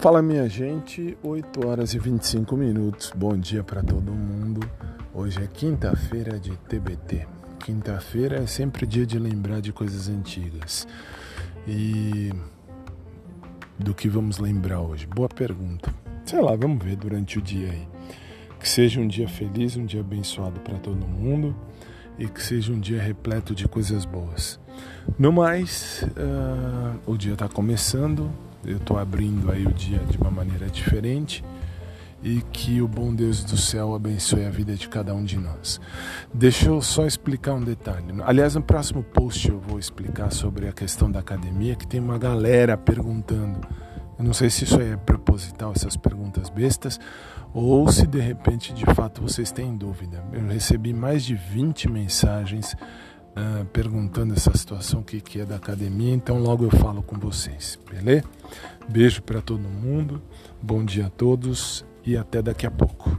Fala minha gente, 8 horas e 25 minutos. Bom dia para todo mundo. Hoje é quinta-feira de TBT. Quinta-feira é sempre dia de lembrar de coisas antigas. E do que vamos lembrar hoje? Boa pergunta. Sei lá, vamos ver durante o dia aí. Que seja um dia feliz, um dia abençoado para todo mundo e que seja um dia repleto de coisas boas. No mais, uh, o dia está começando, eu estou abrindo aí o dia de uma maneira diferente e que o bom Deus do céu abençoe a vida de cada um de nós. Deixa eu só explicar um detalhe. Aliás, no próximo post eu vou explicar sobre a questão da academia, que tem uma galera perguntando. Eu não sei se isso é proposital, essas perguntas bestas, ou se de repente de fato vocês têm dúvida. Eu recebi mais de 20 mensagens uh, perguntando essa situação, que, que é da academia, então logo eu falo com vocês, beleza? Beijo para todo mundo, bom dia a todos e até daqui a pouco.